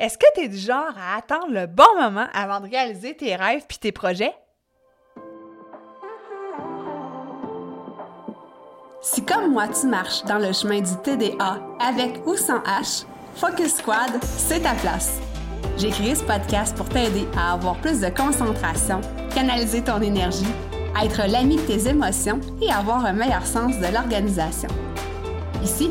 Est-ce que tu es du genre à attendre le bon moment avant de réaliser tes rêves puis tes projets? Si comme moi tu marches dans le chemin du TDA avec ou sans H, Focus Squad, c'est ta place. J'ai créé ce podcast pour t'aider à avoir plus de concentration, canaliser ton énergie, être l'ami de tes émotions et avoir un meilleur sens de l'organisation. Ici,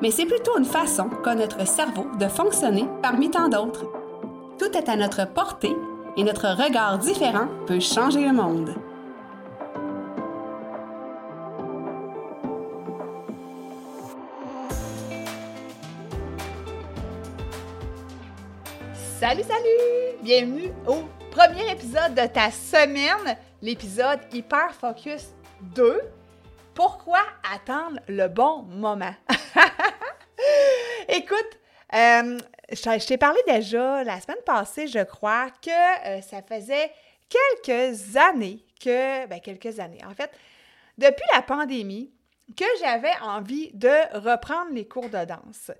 mais c'est plutôt une façon qu'a notre cerveau de fonctionner parmi tant d'autres. Tout est à notre portée et notre regard différent peut changer le monde. Salut, salut! Bienvenue au premier épisode de ta semaine, l'épisode Hyper Focus 2. Pourquoi attendre le bon moment? Écoute, euh, je, t'ai parlé déjà la semaine passée, je crois, que euh, ça faisait quelques années que, ben quelques années, en fait, depuis la pandémie, que j'avais envie de reprendre les cours de danse.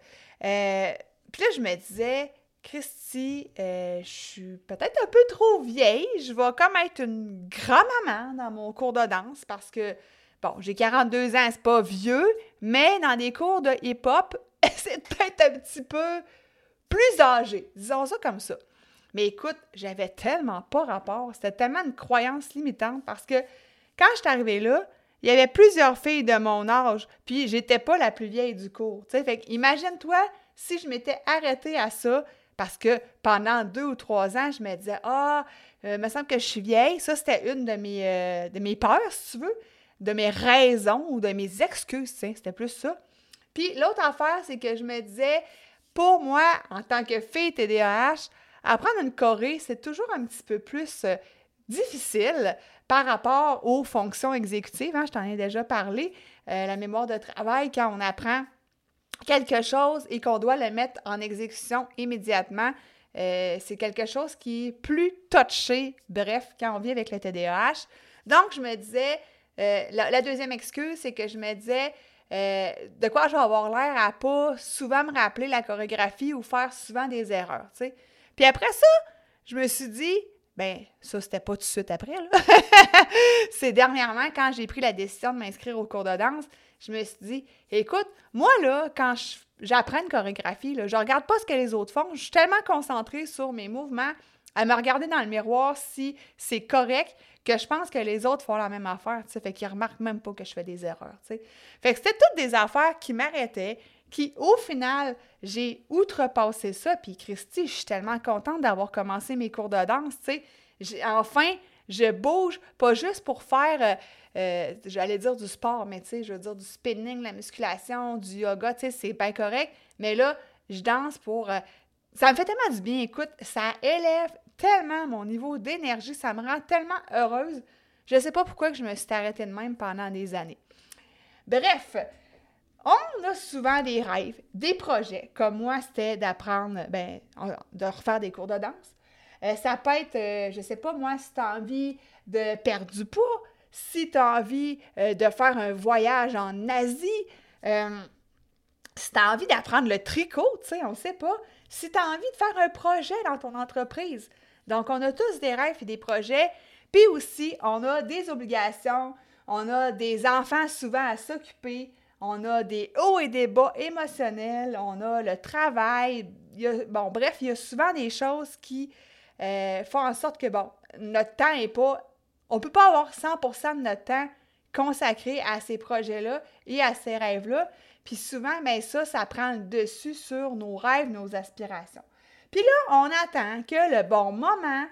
Euh, puis là, je me disais, Christy, je suis peut-être un peu trop vieille. Je vais comme être une grand-maman dans mon cours de danse parce que Bon, j'ai 42 ans, c'est pas vieux, mais dans des cours de hip-hop, c'est peut-être un petit peu plus âgé. Disons ça comme ça. Mais écoute, j'avais tellement pas rapport. C'était tellement une croyance limitante parce que quand je suis arrivée là, il y avait plusieurs filles de mon âge, puis j'étais pas la plus vieille du cours. Fait imagine-toi si je m'étais arrêtée à ça parce que pendant deux ou trois ans, je me disais Ah, euh, il me semble que je suis vieille. Ça, c'était une de euh, de mes peurs, si tu veux de mes raisons ou de mes excuses, c'était plus ça. Puis l'autre affaire, c'est que je me disais, pour moi, en tant que fille TDAH, apprendre une choré, c'est toujours un petit peu plus euh, difficile par rapport aux fonctions exécutives. Hein, je t'en ai déjà parlé. Euh, la mémoire de travail, quand on apprend quelque chose et qu'on doit le mettre en exécution immédiatement, euh, c'est quelque chose qui est plus touché, bref, quand on vit avec le TDAH. Donc, je me disais, euh, la, deuxième excuse, c'est que je me disais euh, de quoi je vais avoir l'air à pas souvent me rappeler la chorégraphie ou faire souvent des erreurs. Puis après ça, je me suis dit, ben ça, c'était pas tout de suite après, c'est dernièrement, quand j'ai pris la décision de m'inscrire au cours de danse, je me suis dit, écoute, moi, là, quand j'apprends une chorégraphie, je regarde pas ce que les autres font, je suis tellement concentrée sur mes mouvements, à me regarder dans le miroir si c'est correct, que je pense que les autres font la même affaire, tu sais, fait qu'ils remarquent même pas que je fais des erreurs, tu sais. Fait que c'était toutes des affaires qui m'arrêtaient, qui, au final, j'ai outrepassé ça, puis Christy, je suis tellement contente d'avoir commencé mes cours de danse, tu sais. Enfin, je bouge, pas juste pour faire, euh, euh, j'allais dire du sport, mais tu sais, je veux dire du spinning, la musculation, du yoga, tu sais, c'est bien correct, mais là, je danse pour... Euh, ça me fait tellement du bien, écoute, ça élève tellement mon niveau d'énergie, ça me rend tellement heureuse. Je ne sais pas pourquoi je me suis arrêtée de même pendant des années. Bref, on a souvent des rêves, des projets, comme moi, c'était d'apprendre, ben, de refaire des cours de danse. Euh, ça peut être, euh, je ne sais pas moi, si tu as envie de perdre du poids, si tu as envie euh, de faire un voyage en Asie, si tu as envie d'apprendre le tricot, tu sais, on ne sait pas. Si tu as envie de faire un projet dans ton entreprise, donc, on a tous des rêves et des projets, puis aussi, on a des obligations, on a des enfants souvent à s'occuper, on a des hauts et des bas émotionnels, on a le travail. bon, bref, il y a souvent des choses qui euh, font en sorte que, bon, notre temps n'est pas. On ne peut pas avoir 100% de notre temps consacré à ces projets-là et à ces rêves-là. Puis souvent, bien ça, ça prend le dessus sur nos rêves, nos aspirations. Puis là, on attend que le bon moment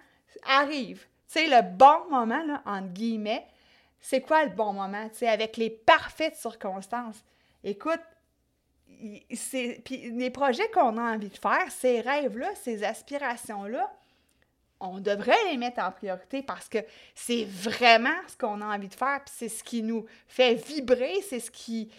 arrive. Tu sais, le bon moment, là, entre guillemets, c'est quoi le bon moment? Tu sais, avec les parfaites circonstances. Écoute, puis les projets qu'on a envie de faire, ces rêves-là, ces aspirations-là, on devrait les mettre en priorité parce que c'est vraiment ce qu'on a envie de faire, puis c'est ce qui nous fait vibrer, c'est ce qui,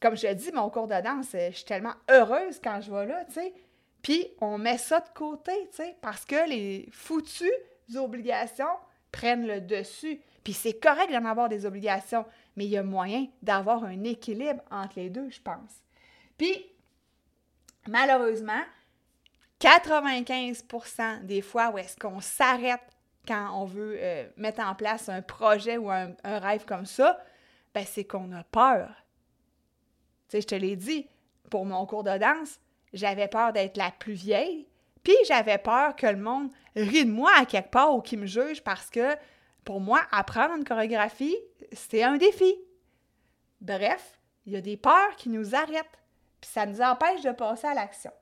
comme je dis, mon cours de danse, je suis tellement heureuse quand je vais là, tu sais. Puis on met ça de côté, tu sais, parce que les foutues obligations prennent le dessus. Puis c'est correct d'en avoir des obligations, mais il y a moyen d'avoir un équilibre entre les deux, je pense. Puis, malheureusement, 95% des fois où est-ce qu'on s'arrête quand on veut euh, mettre en place un projet ou un, rêve comme ça, ben c'est qu'on a peur. Tu sais, je te l'ai dit, pour mon cours de danse, j'avais peur d'être la plus vieille, puis j'avais peur que le monde rit de moi à quelque part ou qu'il me juge parce que pour moi, apprendre une chorégraphie, c'est un défi. Bref, il y a des peurs qui nous arrêtent, puis ça nous empêche de passer à l'action.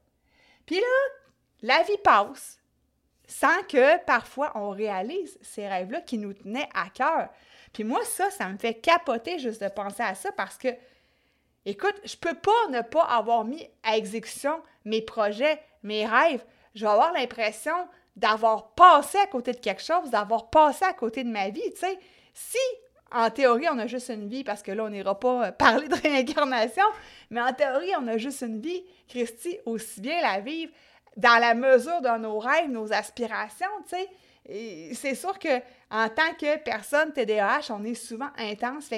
Puis là, la vie passe sans que parfois on réalise ces rêves-là qui nous tenaient à cœur. Puis moi, ça, ça me fait capoter juste de penser à ça parce que, écoute, je peux pas ne pas avoir mis à exécution mes projets, mes rêves. Je vais avoir l'impression d'avoir passé à côté de quelque chose, d'avoir passé à côté de ma vie, tu sais. Si, en théorie, on a juste une vie, parce que là, on n'ira pas parler de réincarnation, mais en théorie, on a juste une vie, Christy, aussi bien la vivre dans la mesure de nos rêves, nos aspirations, tu sais. C'est sûr que en tant que personne TDAH, on est souvent intense,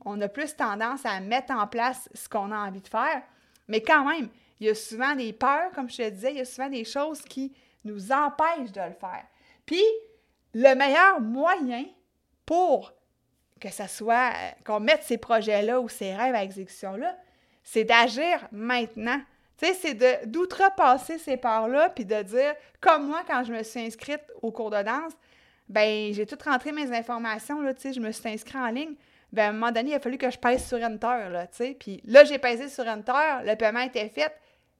qu'on a plus tendance à mettre en place ce qu'on a envie de faire. Mais quand même, il y a souvent des peurs, comme je te disais, il y a souvent des choses qui nous empêchent de le faire. Puis, le meilleur moyen pour que ça soit, qu'on mette ces projets-là ou ces rêves à exécution-là, c'est d'agir maintenant. Tu sais, c'est d'outrepasser ces parts-là, puis de dire, comme moi, quand je me suis inscrite au cours de danse, ben j'ai tout rentré mes informations, là, tu sais, je me suis inscrite en ligne. Ben, à un moment donné, il a fallu que je pèse sur Enter, là, tu sais. Puis là, j'ai pesé sur Enter, le paiement était fait.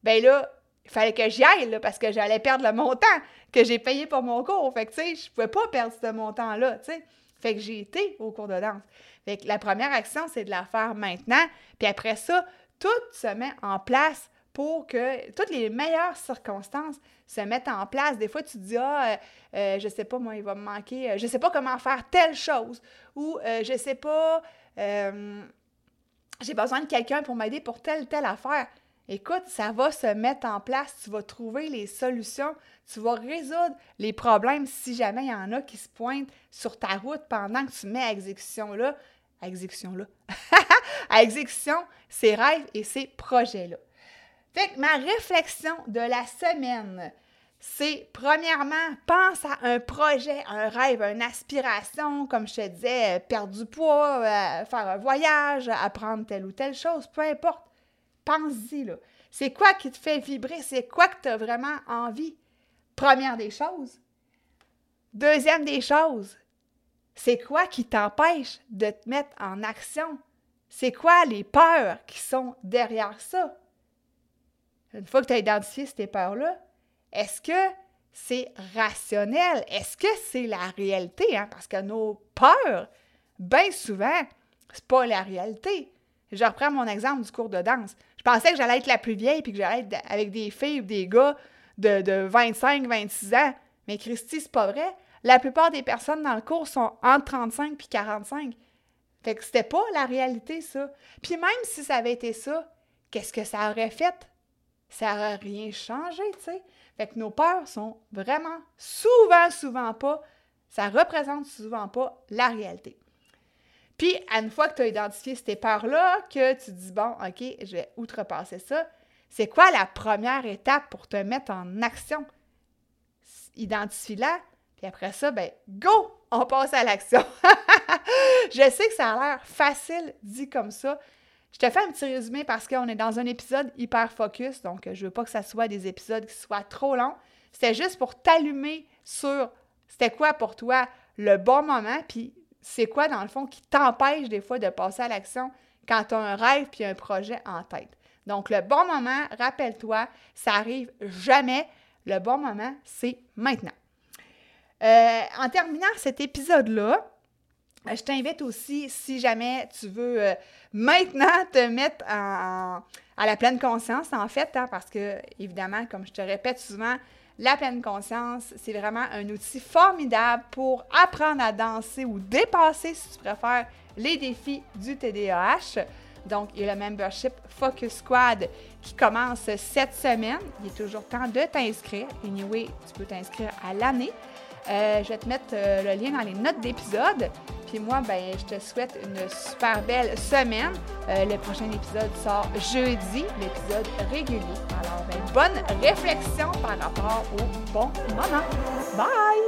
Ben là, il fallait que j'y aille, parce que j'allais perdre le montant que j'ai payé pour mon cours. Fait que, tu pouvais pas perdre ce montant-là, tu sais. Fait que j'ai été au cours de danse. Fait que la première action, c'est de la faire maintenant. Puis après ça, tout se met en place pour que toutes les meilleures circonstances se mettent en place. Des fois, tu te dis, ah, euh, euh, je sais pas, moi, il va me manquer, euh, je sais pas comment faire telle chose, ou je sais pas, j'ai besoin de quelqu'un pour m'aider pour telle, telle affaire. Écoute, ça va se mettre en place, tu vas trouver les solutions, tu vas résoudre les problèmes si jamais il y en a qui se pointent sur ta route pendant que tu mets à exécution là, à exécution là, à exécution ces rêves et ces projets-là. Fait que ma réflexion de la semaine, c'est premièrement, pense à un projet, un rêve, une aspiration, comme je te disais, euh, perdre du poids, euh, faire un voyage, apprendre telle ou telle chose, peu importe. Pense-y, là. C'est quoi qui te fait vibrer? C'est quoi que tu as vraiment envie? Première des choses. Deuxième des choses, c'est quoi qui t'empêche de te mettre en action? C'est quoi les peurs qui sont derrière ça? Une fois que tu as identifié ces peurs-là, est-ce que c'est rationnel? Est-ce que c'est la réalité? Hein? Parce que nos peurs, bien souvent, c'est pas la réalité. Je reprends mon exemple du cours de danse. Je pensais que j'allais être la plus vieille puis que j'allais être avec des filles ou des gars de, de 25, 26 ans. Mais Christy, c'est pas vrai. La plupart des personnes dans le cours sont entre 35 puis 45. Fait que c'était pas la réalité, ça. Puis même si ça avait été ça, qu'est-ce que ça aurait fait? Ça n'aurait rien changé, tu sais. Fait que nos peurs sont vraiment souvent, souvent pas, ça représente souvent pas la réalité. Puis, à une fois que tu as identifié ces peurs-là, que tu dis, bon, OK, je vais outrepasser ça, c'est quoi la première étape pour te mettre en action? Identifie-la, puis après ça, ben, go! On passe à l'action. je sais que ça a l'air facile dit comme ça, je te fais un petit résumé parce qu'on est dans un épisode hyper focus, donc euh, je veux pas que ça soit des épisodes qui soient trop longs. C'était juste pour t'allumer sur c'était quoi pour toi le bon moment, puis c'est quoi dans le fond qui t'empêche des fois de passer à l'action quand tu as un rêve puis un projet en tête. Donc le bon moment, rappelle-toi, ça arrive jamais. Le bon moment, c'est maintenant. Euh, en terminant cet épisode-là, je t'invite aussi, si jamais tu veux euh, maintenant te mettre à la pleine conscience, en fait, hein, parce que, évidemment, comme je te répète souvent, la pleine conscience, c'est vraiment un outil formidable pour apprendre à danser ou dépasser, si tu préfères, les défis du TDAH. Donc, il y a le membership Focus Squad qui commence cette semaine. Il est toujours temps de t'inscrire. Anyway, tu peux t'inscrire à l'année. Euh, je vais te mettre euh, le lien dans les notes d'épisode. Puis moi, ben, je te souhaite une super belle semaine. Euh, le prochain épisode sort jeudi, l'épisode régulier. Alors, ben, bonne réflexion par rapport au bon moment. Bye!